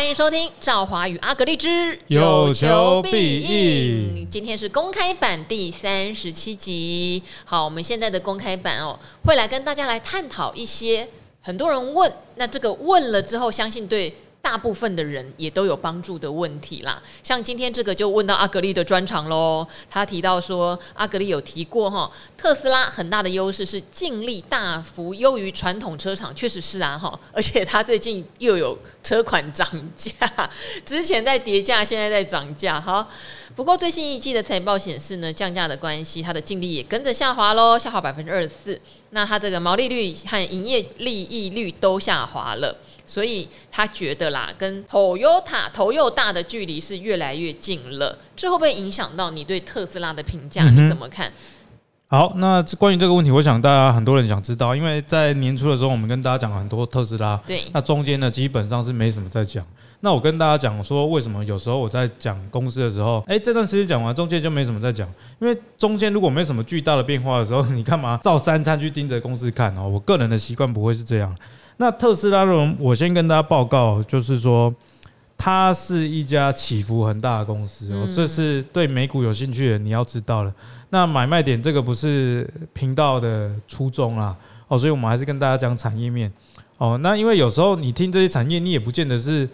欢迎收听《赵华与阿格丽之有求必应》。今天是公开版第三十七集。好，我们现在的公开版哦，会来跟大家来探讨一些很多人问，那这个问了之后，相信对。大部分的人也都有帮助的问题啦，像今天这个就问到阿格力的专长喽。他提到说，阿格力有提过哈，特斯拉很大的优势是净利大幅优于传统车厂，确实是啊哈。而且他最近又有车款涨价，之前在跌价，现在在涨价哈。不过最新一季的财报显示呢，降价的关系，它的净利也跟着下滑喽，下滑百分之二十四。那它这个毛利率和营业利益率都下滑了，所以他觉得啦，跟 Toyota 头又大的距离是越来越近了。这会不会影响到你对特斯拉的评价？嗯、你怎么看？好，那关于这个问题，我想大家很多人想知道，因为在年初的时候，我们跟大家讲了很多特斯拉，对，那中间呢，基本上是没什么在讲。那我跟大家讲说，为什么有时候我在讲公司的时候，哎，这段时间讲完，中间就没什么在讲，因为中间如果没什么巨大的变化的时候，你干嘛照三餐去盯着公司看哦？我个人的习惯不会是这样。那特斯拉呢，我先跟大家报告，就是说，它是一家起伏很大的公司哦，这是对美股有兴趣的你要知道了。那买卖点这个不是频道的初衷啦，哦，所以我们还是跟大家讲产业面哦。那因为有时候你听这些产业，你也不见得是。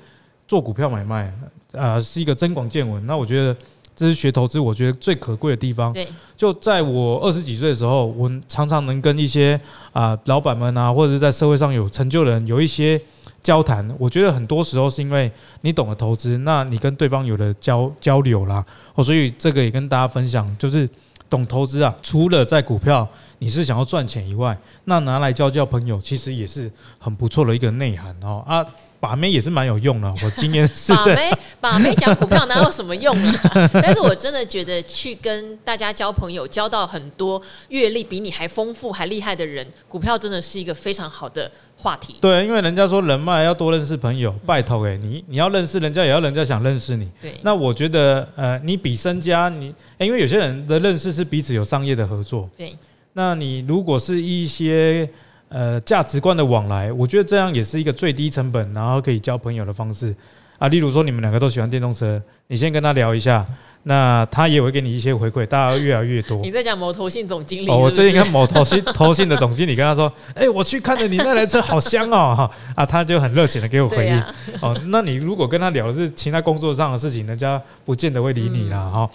做股票买卖，啊、呃，是一个增广见闻。那我觉得这是学投资，我觉得最可贵的地方。对，就在我二十几岁的时候，我常常能跟一些啊、呃、老板们啊，或者是在社会上有成就的人有一些交谈。我觉得很多时候是因为你懂得投资，那你跟对方有了交交流啦。哦，所以这个也跟大家分享，就是懂投资啊，除了在股票你是想要赚钱以外，那拿来交交朋友，其实也是很不错的一个内涵哦啊。把妹也是蛮有用的，我今年 是把妹，把妹讲股票哪有什么用啊？但是我真的觉得去跟大家交朋友，交到很多阅历比你还丰富、还厉害的人，股票真的是一个非常好的话题。对，因为人家说人脉要多认识朋友，拜托哎，你你要认识人家，也要人家想认识你。对，那我觉得呃，你比身家，你因为有些人的认识是彼此有商业的合作。对，那你如果是一些。呃，价值观的往来，我觉得这样也是一个最低成本，然后可以交朋友的方式啊。例如说，你们两个都喜欢电动车，你先跟他聊一下，那他也会给你一些回馈，大家越来越多。你在讲某投信总经理是是？哦，我最近跟 某投信投信的总经理跟他说，哎、欸，我去看着你那台车好香哦，哈啊，他就很热情的给我回应。哦，那你如果跟他聊的是其他工作上的事情，人家不见得会理你啦，哈。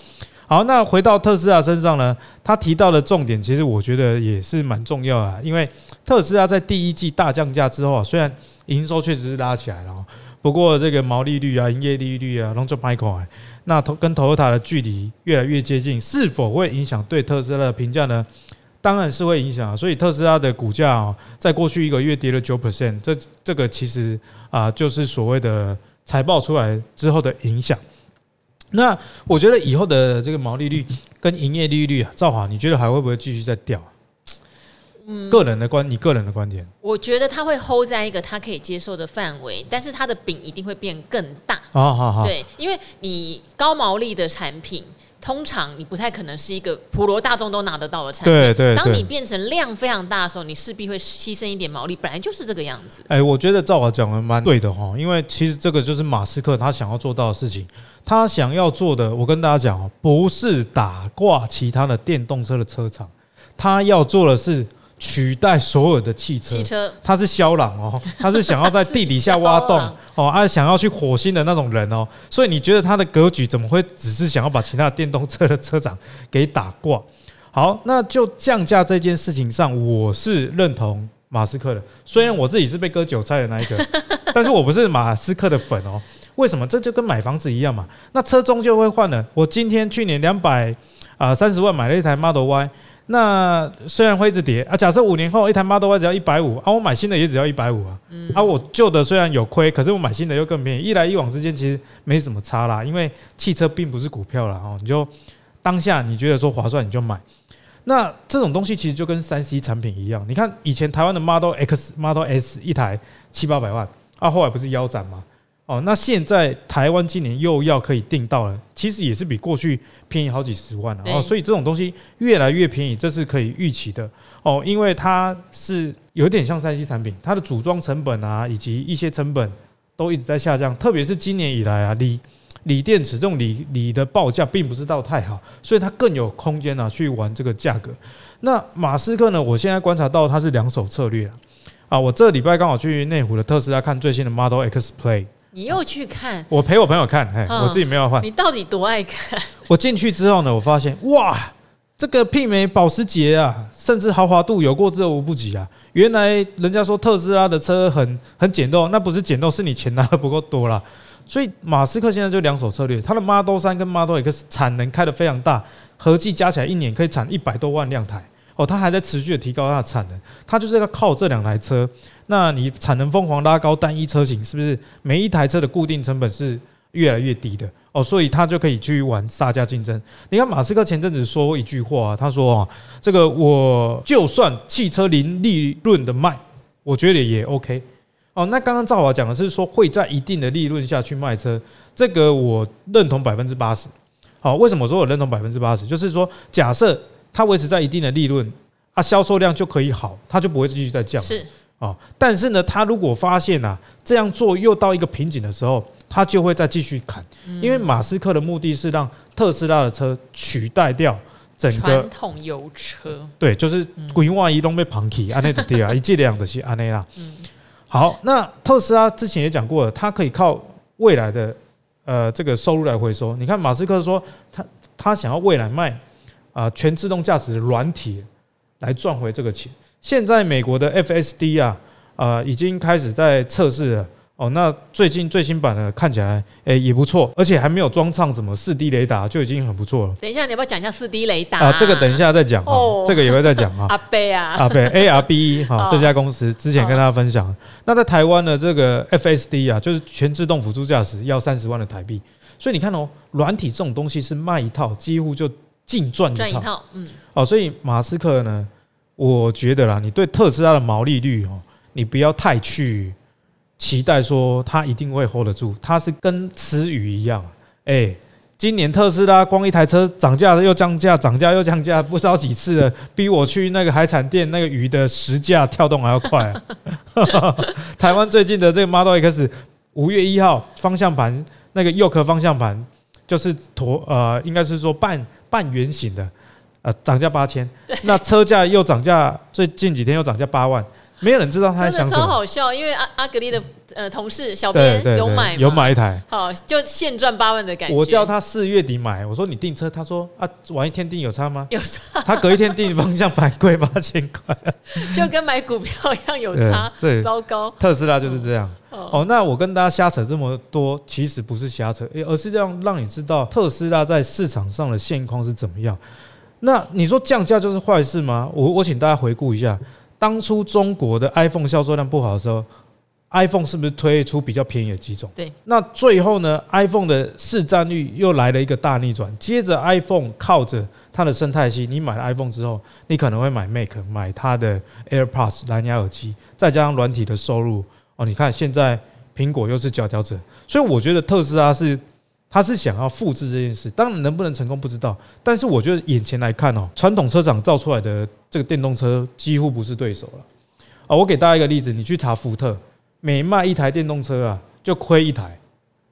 好，那回到特斯拉身上呢？他提到的重点，其实我觉得也是蛮重要的。因为特斯拉在第一季大降价之后啊，虽然营收确实是拉起来了，不过这个毛利率啊、营业利率啊，拢做歹看。那跟 Toyota 的距离越来越接近，是否会影响对特斯拉的评价呢？当然是会影响啊。所以特斯拉的股价啊，在过去一个月跌了九 percent，这这个其实啊，就是所谓的财报出来之后的影响。那我觉得以后的这个毛利率跟营业利率啊，赵华，你觉得还会不会继续再掉？嗯，个人的观，你个人的观点，我觉得它会 hold 在一个它可以接受的范围，但是它的饼一定会变更大。哦好好，对，因为你高毛利的产品。通常你不太可能是一个普罗大众都拿得到的产品。对对。当你变成量非常大的时候，你势必会牺牲一点毛利，本来就是这个样子。哎，我觉得赵华讲的蛮对的哈，因为其实这个就是马斯克他想要做到的事情。他想要做的，我跟大家讲哦，不是打挂其他的电动车的车厂，他要做的是。取代所有的汽车，汽车，他是肖朗哦，他是想要在地底下挖洞 哦，他想要去火星的那种人哦，所以你觉得他的格局怎么会只是想要把其他的电动车的车长给打挂？好，那就降价这件事情上，我是认同马斯克的，虽然我自己是被割韭菜的那一个，但是我不是马斯克的粉哦。为什么？这就跟买房子一样嘛，那车终究会换的。我今天去年两百啊三十万买了一台 Model Y。那虽然会一直跌啊，假设五年后一台 Model Y 只要一百五啊，我买新的也只要一百五啊，啊，我旧的虽然有亏，可是我买新的又更便宜，一来一往之间其实没什么差啦，因为汽车并不是股票啦哦，你就当下你觉得说划算你就买，那这种东西其实就跟三 C 产品一样，你看以前台湾的 Model X、Model S 一台七八百万啊，后来不是腰斩吗？哦，那现在台湾今年又要可以订到了，其实也是比过去便宜好几十万了哦，所以这种东西越来越便宜，这是可以预期的哦，因为它是有点像三 C 产品，它的组装成本啊，以及一些成本都一直在下降，特别是今年以来啊，锂锂电池这种锂锂的报价并不是到太好，所以它更有空间啊去玩这个价格。那马斯克呢？我现在观察到他是两手策略啊，啊，我这礼拜刚好去内湖的特斯拉看最新的 Model X Play。你又去看？我陪我朋友看，哎，我自己没有换。你到底多爱看？我进去之后呢，我发现哇，这个媲美保时捷啊，甚至豪华度有过之而无不及啊！原来人家说特斯拉的车很很简陋，那不是简陋，是你钱拿的不够多啦。所以马斯克现在就两手策略，他的 Model 三跟 Model X 产能开得非常大，合计加起来一年可以产一百多万辆台。哦，他还在持续的提高它的产能，他就是要靠这两台车。那你产能疯狂拉高，单一车型是不是每一台车的固定成本是越来越低的？哦，所以他就可以去玩杀价竞争。你看马斯克前阵子说一句话，他说啊，这个我就算汽车零利润的卖，我觉得也 OK。哦，那刚刚赵华讲的是说会在一定的利润下去卖车，这个我认同百分之八十。好，为什么说我认同百分之八十？就是说假设。它维持在一定的利润，啊，销售量就可以好，它就不会继续再降。是啊，但是呢，它如果发现啊这样做又到一个瓶颈的时候，它就会再继续砍。因为马斯克的目的是让特斯拉的车取代掉整个传统油车。对，就是规划移动被庞起，安内的对啊，一剂两的是安内啦。好，那特斯拉之前也讲过了，它可以靠未来的呃这个收入来回收。你看马斯克说他他想要未来卖。啊，全自动驾驶的软体来赚回这个钱。现在美国的 FSD 啊，啊，已经开始在测试了。哦，那最近最新版的看起来，诶也不错，而且还没有装上什么四 D 雷达，就已经很不错了。等一下，你要不要讲一下四 D 雷达啊？这个等一下再讲哦，这个也会再讲啊。阿贝啊，阿贝 ARBE 哈，这家公司之前跟大家分享。那在台湾的这个 FSD 啊，就是全自动辅助驾驶，要三十万的台币。所以你看哦，软体这种东西是卖一套，几乎就。净赚一套，嗯，哦，所以马斯克呢，我觉得啦，你对特斯拉的毛利率哦，你不要太去期待说它一定会 hold 得住，它是跟吃鱼一样，哎，今年特斯拉光一台车涨价又降价，涨价又降价，不知道几次了，比我去那个海产店那个鱼的时价跳动还要快啊！台湾最近的这个 Model X 五月一号方向盘那个右壳方向盘就是驼呃，应该是说半。半圆形的，呃，涨价八千，那车价又涨价，最近几天又涨价八万，没有人知道他在想什么。超好笑，因为阿阿格力的呃同事小编有买有买一台，好就现赚八万的感觉。我叫他四月底买，我说你订车，他说啊晚一天订有差吗？有差。他隔一天订方向盘贵八千块，就跟买股票一样有差。对，糟糕。特斯拉就是这样。哦，那我跟大家瞎扯这么多，其实不是瞎扯，而是这样让你知道特斯拉在市场上的现况是怎么样。那你说降价就是坏事吗？我我请大家回顾一下，当初中国的 iPhone 销售量不好的时候，iPhone 是不是推出比较便宜的几种？对。那最后呢，iPhone 的市占率又来了一个大逆转，接着 iPhone 靠着它的生态系，你买了 iPhone 之后，你可能会买 Mac，买它的 AirPods 蓝牙耳机，再加上软体的收入。哦，你看现在苹果又是佼佼者，所以我觉得特斯拉是，他是想要复制这件事，当然能不能成功不知道，但是我觉得眼前来看哦，传统车厂造出来的这个电动车几乎不是对手了。啊，我给大家一个例子，你去查福特，每卖一台电动车啊，就亏一台。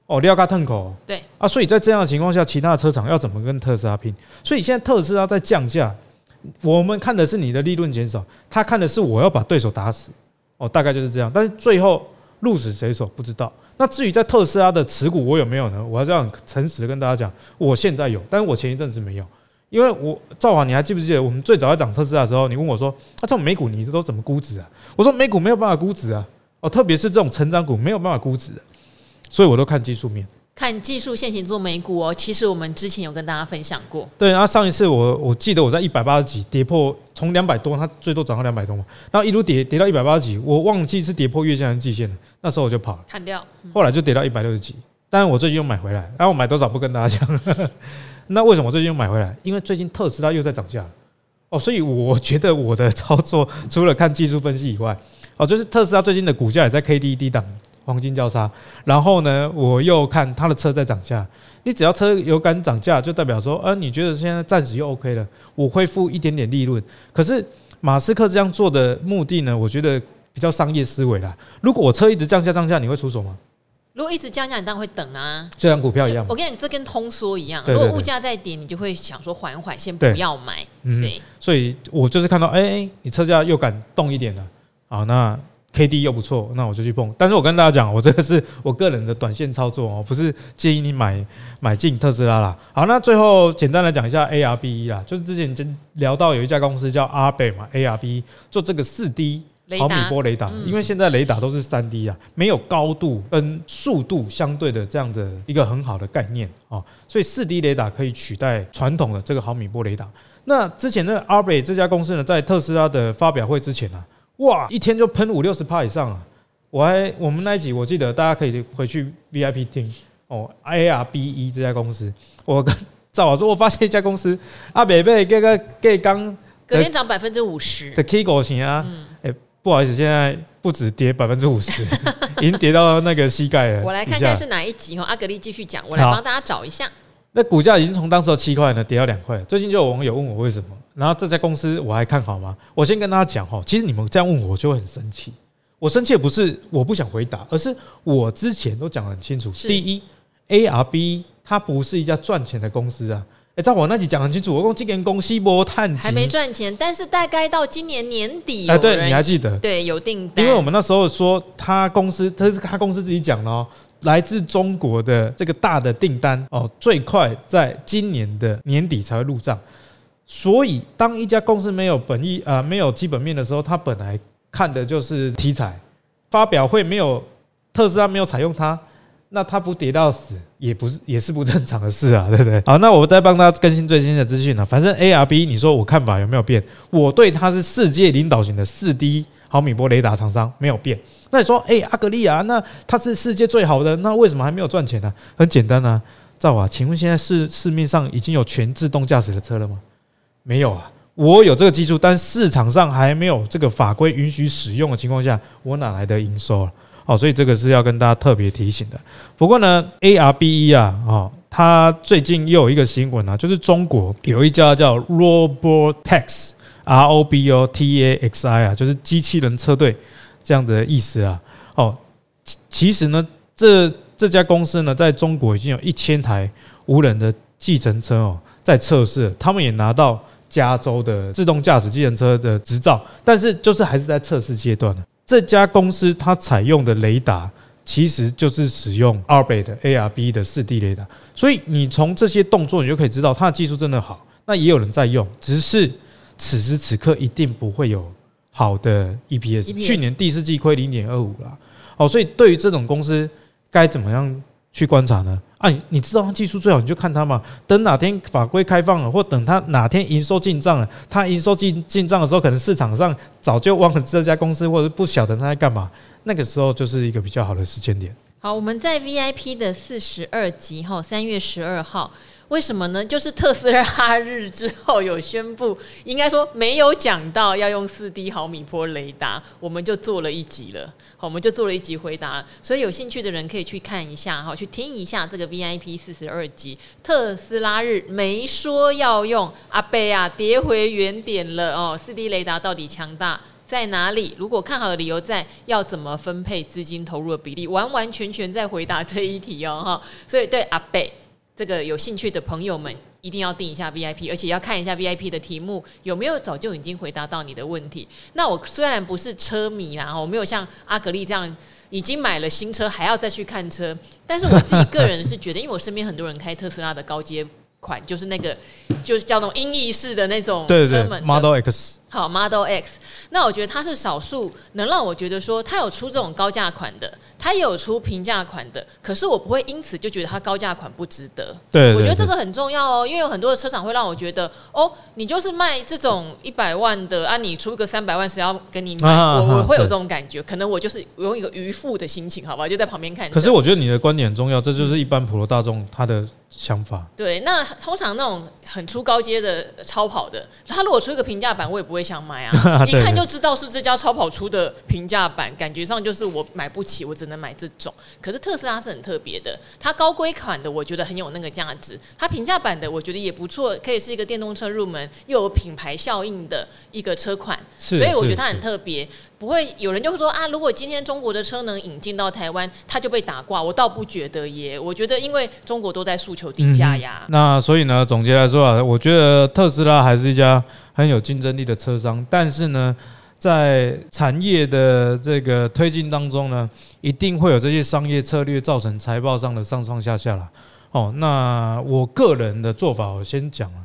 哦，撩嘎腾口。对啊，所以在这样的情况下，其他的车厂要怎么跟特斯拉拼？所以现在特斯拉在降价，我们看的是你的利润减少，他看的是我要把对手打死。哦，大概就是这样，但是最后鹿死谁手不知道。那至于在特斯拉的持股，我有没有呢？我还是要诚实的跟大家讲，我现在有，但是我前一阵子没有，因为我赵华，你还记不记得我们最早在涨特斯拉的时候，你问我说，那、啊、这种美股你都怎么估值啊？我说美股没有办法估值啊，哦，特别是这种成长股没有办法估值，所以我都看技术面。看技术线型做美股哦，其实我们之前有跟大家分享过。对，然后上一次我我记得我在一百八十几跌破，从两百多，它最多涨到两百多嘛，然后一路跌跌到一百八十几，我忘记是跌破月线还是季线了，那时候我就跑了，砍掉。后来就跌到一百六十几，但是我最近又买回来，然后我买多少不跟大家讲。那为什么我最近又买回来？因为最近特斯拉又在涨价哦，所以我觉得我的操作除了看技术分析以外，哦，就是特斯拉最近的股价也在 K D 低档。黄金交叉，然后呢，我又看他的车在涨价。你只要车有敢涨价，就代表说，呃，你觉得现在暂时又 OK 了，我恢复一点点利润。可是马斯克这样做的目的呢，我觉得比较商业思维啦。如果我车一直降价降价，你会出手吗？如果一直降价，你当然会等啊，就像股票一样。我跟你讲，这跟通缩一样。如果物价再跌，你就会想说缓缓，先不要买。对，嗯、所以我就是看到，哎、欸，你车价又敢动一点了，好，那 K D 又不错，那我就去碰。但是我跟大家讲，我这个是我个人的短线操作哦，不是建议你买买进特斯拉啦。好，那最后简单来讲一下 A R B E 啦，就是之前就聊到有一家公司叫阿贝嘛，A R B 做这个四 D。毫米波雷达，因为现在雷达都是三 D 啊，没有高度跟速度相对的这样的一个很好的概念啊，所以四 D 雷达可以取代传统的这个毫米波雷达。那之前的 Arbe 这家公司呢，在特斯拉的发表会之前啊，哇，一天就喷五六十趴以上啊！我还我们那一集我记得大家可以回去 VIP 听哦，ARBE 这家公司，我跟赵老师说，我发现一家公司阿北贝这个给刚隔天涨百分之五十的 K 狗型啊，哎。不好意思，现在不止跌百分之五十，已经跌到那个膝盖了。我来看看是哪一集哦，阿格力继续讲，我来帮大家找一下。那股价已经从当时的七块呢跌到两块，最近就有网友问我为什么，然后这家公司我还看好吗？我先跟大家讲哈，其实你们这样问我，就会很生气。我生气的不是我不想回答，而是我之前都讲得很清楚。第一，ARB 它不是一家赚钱的公司啊。哎，在我那集讲很清楚，我讲今年公司没赚钱，还没赚钱，但是大概到今年年底，哎，对，你还记得？对，有订单。因为我们那时候说，他公司，他是他公司自己讲的哦，来自中国的这个大的订单哦，最快在今年的年底才会入账。所以，当一家公司没有本意啊，没有基本面的时候，他本来看的就是题材，发表会没有特斯拉没有采用它。那它不跌到死，也不是 也是不正常的事啊，对不对？好，那我再帮大家更新最新的资讯了。反正 ARB，你说我看法有没有变？我对它是世界领导型的四 D 毫米波雷达厂商没有变。那你说，哎、阿格力啊，那它是世界最好的，那为什么还没有赚钱呢？很简单啊，赵啊，请问现在市市面上已经有全自动驾驶的车了吗？没有啊，我有这个技术，但市场上还没有这个法规允许使用的情况下，我哪来的营收啊？哦，所以这个是要跟大家特别提醒的。不过呢，ARBE 啊，哦，它最近又有一个新闻啊，就是中国有一家叫 Robotaxi，R O B O T A X I 啊，就是机器人车队这样的意思啊。哦，其实呢，这这家公司呢，在中国已经有一千台无人的计程车哦，在测试，他们也拿到加州的自动驾驶计程车的执照，但是就是还是在测试阶段呢。这家公司它采用的雷达其实就是使用 Arbe 的 ARB 的四 D 雷达，所以你从这些动作你就可以知道它的技术真的好。那也有人在用，只是此时此刻一定不会有好的 EPS。去年第四季亏零点二五了，哦，所以对于这种公司该怎么样去观察呢？哎，你知道他技术最好，你就看他嘛。等哪天法规开放了，或等他哪天营收进账了，他营收进进账的时候，可能市场上早就忘了这家公司，或者不晓得他在干嘛。那个时候就是一个比较好的时间点。好，我们在 VIP 的四十二集哈，三月十二号。为什么呢？就是特斯拉日之后有宣布，应该说没有讲到要用四 D 毫米波雷达，我们就做了一集了。好，我们就做了一集回答了。所以有兴趣的人可以去看一下，哈，去听一下这个 VIP 四十二集。特斯拉日没说要用，阿贝啊，跌回原点了哦。四 D 雷达到底强大在哪里？如果看好的理由在，要怎么分配资金投入的比例？完完全全在回答这一题哦，哈。所以对阿贝。这个有兴趣的朋友们一定要订一下 VIP，而且要看一下 VIP 的题目有没有早就已经回答到你的问题。那我虽然不是车迷啦，我没有像阿格力这样已经买了新车还要再去看车，但是我自己个人是觉得，因为我身边很多人开特斯拉的高阶款，就是那个就是叫那种音译式的那种车门 Model X。好，Model X，那我觉得它是少数能让我觉得说，它有出这种高价款的，它也有出平价款的，可是我不会因此就觉得它高价款不值得。对，我觉得这个很重要哦，因为有很多的车厂会让我觉得，哦，你就是卖这种一百万的啊，你出个三百万谁要跟你买，我我会有这种感觉，可能我就是用一个渔夫的心情，好吧，就在旁边看。可是我觉得你的观点很重要，这就是一般普罗大众他的想法。对，那通常那种很出高阶的超跑的，他如果出一个平价版，我也不会。会想买啊，一看就知道是这家超跑出的平价版，感觉上就是我买不起，我只能买这种。可是特斯拉是很特别的，它高规款的我觉得很有那个价值，它平价版的我觉得也不错，可以是一个电动车入门又有品牌效应的一个车款，所以我觉得它很特别。不会有人就会说啊，如果今天中国的车能引进到台湾，它就被打挂。我倒不觉得耶，我觉得因为中国都在诉求低价呀。嗯、那所以呢，总结来说啊，我觉得特斯拉还是一家很有竞争力的车商，但是呢，在产业的这个推进当中呢，一定会有这些商业策略造成财报上的上上下下啦。哦，那我个人的做法，我先讲了，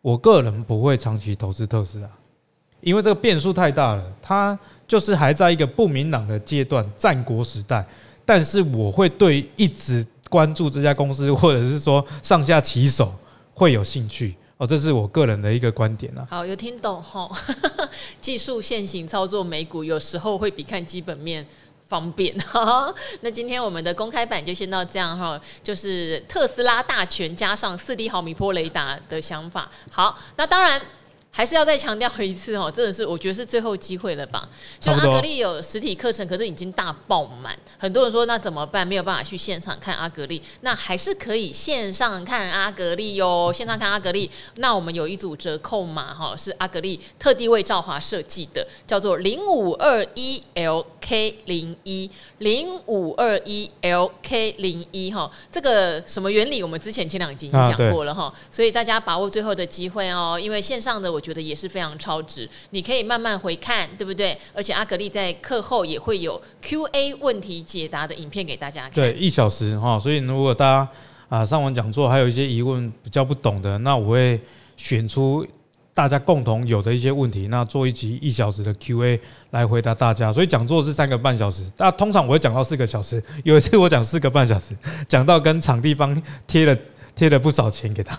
我个人不会长期投资特斯拉，因为这个变数太大了，它。就是还在一个不明朗的阶段，战国时代。但是我会对一直关注这家公司，或者是说上下其手会有兴趣哦，这是我个人的一个观点啊。好，有听懂哈？技术现行操作美股，有时候会比看基本面方便 哈。那今天我们的公开版就先到这样哈，就是特斯拉大全加上四 D 毫米波雷达的想法。好，那当然。还是要再强调一次哦，真的是我觉得是最后机会了吧？就阿格力有实体课程，可是已经大爆满，很多人说那怎么办？没有办法去现场看阿格力，那还是可以线上看阿格力哟。线上看阿格力，那我们有一组折扣码哈，是阿格力特地为赵华设计的，叫做零五二一 LK 零一零五二一 LK 零一哈。这个什么原理？我们之前前两集已经讲过了哈，所以大家把握最后的机会哦，因为线上的我。觉得也是非常超值，你可以慢慢回看，对不对？而且阿格力在课后也会有 Q&A 问题解答的影片给大家看。对，一小时哈，所以如果大家啊上完讲座还有一些疑问比较不懂的，那我会选出大家共同有的一些问题，那做一集一小时的 Q&A 来回答大家。所以讲座是三个半小时，那通常我会讲到四个小时，有一次我讲四个半小时，讲到跟场地方贴了。贴了不少钱给他。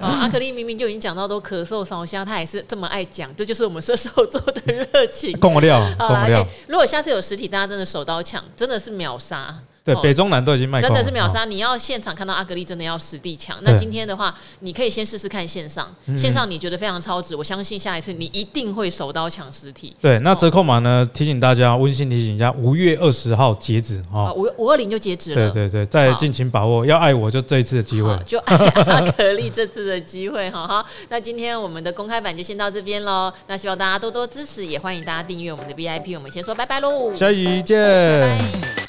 好，阿格力明明就已经讲到都咳嗽烧香，他还是这么爱讲，这就是我们射手座的热情。够料，够料。如果下次有实体，大家真的手刀抢，真的是秒杀。对，北中南都已经卖，真的是秒杀！你要现场看到阿格力，真的要实地抢。那今天的话，你可以先试试看线上，线上你觉得非常超值，我相信下一次你一定会手刀抢实体。对，那折扣码呢？提醒大家，温馨提醒一下，五月二十号截止啊，五五二零就截止了。对对对，再尽情把握，要爱我就这一次的机会，就爱阿格力这次的机会哈。好，那今天我们的公开版就先到这边喽。那希望大家多多支持，也欢迎大家订阅我们的 VIP。我们先说拜拜喽，下一集见。拜拜。